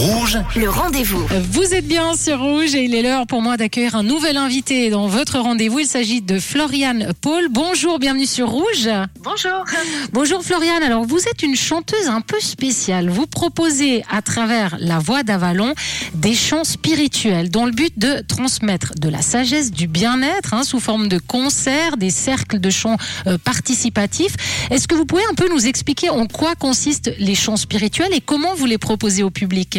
Rouge, Le rendez-vous. Vous êtes bien sur Rouge et il est l'heure pour moi d'accueillir un nouvel invité dans votre rendez-vous. Il s'agit de Floriane Paul. Bonjour, bienvenue sur Rouge. Bonjour. Bonjour Floriane. Alors vous êtes une chanteuse un peu spéciale. Vous proposez à travers la voix d'Avalon des chants spirituels dans le but de transmettre de la sagesse, du bien-être hein, sous forme de concerts, des cercles de chants euh, participatifs. Est-ce que vous pouvez un peu nous expliquer en quoi consistent les chants spirituels et comment vous les proposez au public?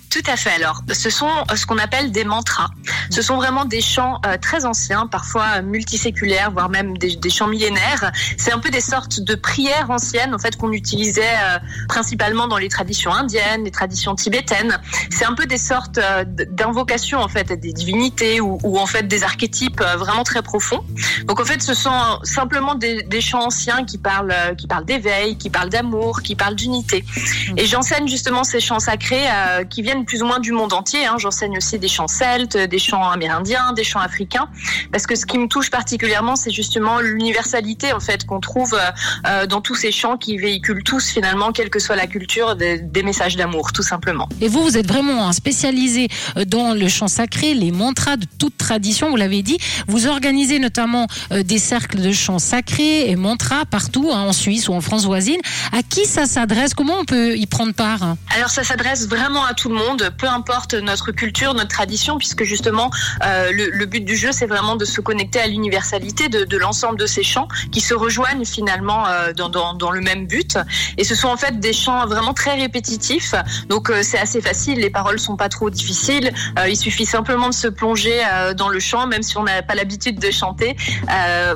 Tout à fait. Alors, ce sont euh, ce qu'on appelle des mantras. Ce sont vraiment des chants euh, très anciens, parfois euh, multiséculaires, voire même des, chants millénaires. C'est un peu des sortes de prières anciennes, en fait, qu'on utilisait principalement dans les traditions indiennes, les traditions tibétaines. C'est un peu des sortes euh, d'invocations, en fait, à des divinités ou, en fait des archétypes vraiment très profonds. Donc, en fait, ce sont simplement des, des chants anciens qui parlent, qui parlent d'éveil, qui parlent d'amour, qui parlent d'unité. Et j'enseigne justement ces chants sacrés qui viennent plus ou moins du monde entier. Hein. J'enseigne aussi des chants celtes, des chants amérindiens, des chants africains, parce que ce qui me touche particulièrement, c'est justement l'universalité en fait qu'on trouve euh, dans tous ces chants qui véhiculent tous finalement, quelle que soit la culture, des, des messages d'amour, tout simplement. Et vous, vous êtes vraiment un spécialisé euh, dans le chant sacré, les mantras de toute tradition, vous l'avez dit. Vous organisez notamment euh, des cercles de chants sacrés et mantras partout, hein, en Suisse ou en France voisine. À qui ça s'adresse? Comment on peut y prendre part? Alors ça s'adresse vraiment à tout le monde, peu importe notre culture, notre tradition, puisque justement euh, le, but du jeu c'est vraiment de se connecter à l'universalité de, l'ensemble de ces chants qui se rejoignent finalement euh, dans, le même but. Et ce sont en fait des chants vraiment très répétitifs, donc euh, c'est assez facile, les paroles sont pas trop difficiles, il suffit simplement de se plonger dans le chant, même si on n'a pas l'habitude de chanter.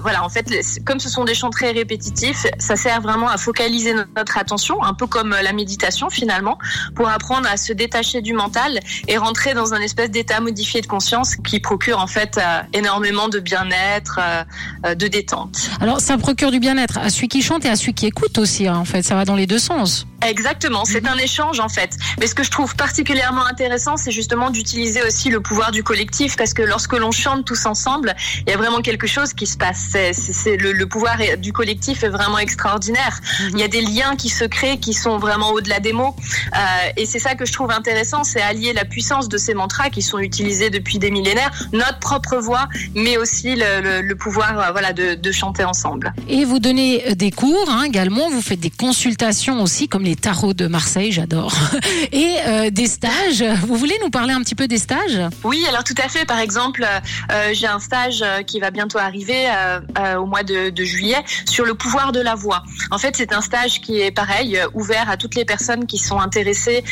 Voilà, en fait, comme ce sont des chants très répétitifs, ça sert vraiment à focaliser no- notre attention, un peu comme la méditation finalement, pour apprendre à se détacher du mental et rentrer dans un espèce d'état modifié de conscience qui procure en fait euh, énormément de bien-être, euh, euh, de détente. Alors, ça procure du bien-être à celui qui chante et à celui qui écoute aussi, hein, en fait. Ça va dans les deux sens. Exactement, c'est un échange en fait. Mais ce que je trouve particulièrement intéressant, c'est justement d'utiliser aussi le pouvoir du collectif, parce que lorsque l'on chante tous ensemble, il y a vraiment quelque chose qui se passe. C'est, le, le pouvoir du collectif est vraiment extraordinaire. Il y a des liens qui se créent, qui sont vraiment au-delà des mots. Euh, et c'est ça que je trouve intéressant, c'est allier la puissance de ces mantras qui sont utilisés depuis des millénaires, notre propre voix, mais aussi le, le- le pouvoir, euh, voilà, de, de chanter ensemble. Et vous donnez euh, des cours hein, également. Vous faites des consultations aussi, comme les tarots de Marseille, j'adore. Et euh, des stages. Vous voulez nous parler un petit peu des stages? Oui, alors tout à fait. Par exemple, euh, j'ai un stage euh, qui va bientôt arriver euh, au mois de, de juillet sur le pouvoir de la voix. En fait, c'est un stage qui est pareil, ouvert à toutes les personnes qui sont intéressées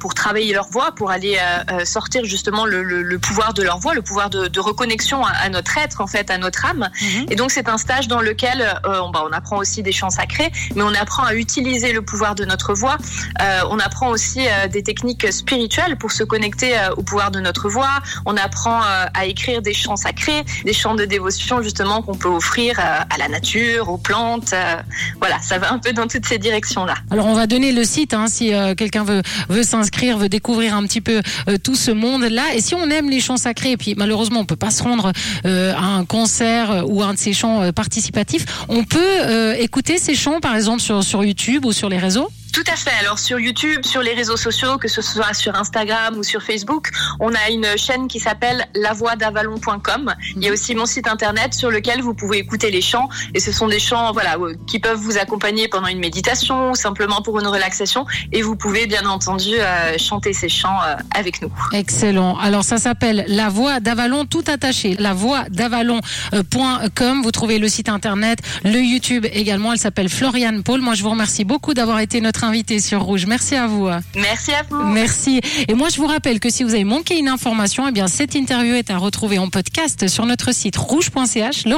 pour travailler leur voix, pour aller sortir justement le, le- le pouvoir de leur voix, le pouvoir de, de reconnexion à, à notre être, en fait, à notre âme. Et donc, c'est un stage dans lequel on, bah, on apprend aussi des chants sacrés, mais on apprend à utiliser le pouvoir de notre voix. Euh, on apprend aussi euh, des techniques spirituelles pour se connecter euh, au pouvoir de notre voix. On apprend à écrire des chants sacrés, des chants de dévotion justement qu'on peut offrir à la nature, aux plantes. voilà, ça va un peu dans toutes ces directions-là. Alors on va donner le site hein, si quelqu'un veut veut s'inscrire, veut découvrir un petit peu tout ce monde-là. Et si on aime les chants sacrés, et puis malheureusement on peut pas se rendre à un concert ou à un de ces chants participatifs, on peut écouter ces chants par exemple sur sur YouTube ou sur les réseaux? Tout à fait. Alors sur YouTube, sur les réseaux sociaux, que ce soit sur Instagram ou sur Facebook, on a une chaîne qui s'appelle lavoixdavalon.com. Il y a aussi mon site internet sur lequel vous pouvez écouter les chants et ce sont des chants voilà euh, qui peuvent vous accompagner pendant une méditation ou simplement pour une relaxation et vous pouvez bien entendu euh, chanter ces chants euh, avec nous. Excellent. Alors ça s'appelle La Voix d'Avalon tout attaché. La Voix d'Avalon.com. Vous trouvez le site internet, le YouTube également. Elle s'appelle Floriane Paul. Moi je vous remercie beaucoup d'avoir été notre invité sur Rouge. Merci à vous. Merci à vous. Merci. Et moi, je vous rappelle que si vous avez manqué une information, eh bien, cette interview est à retrouver en podcast sur notre site rouge.ch. Le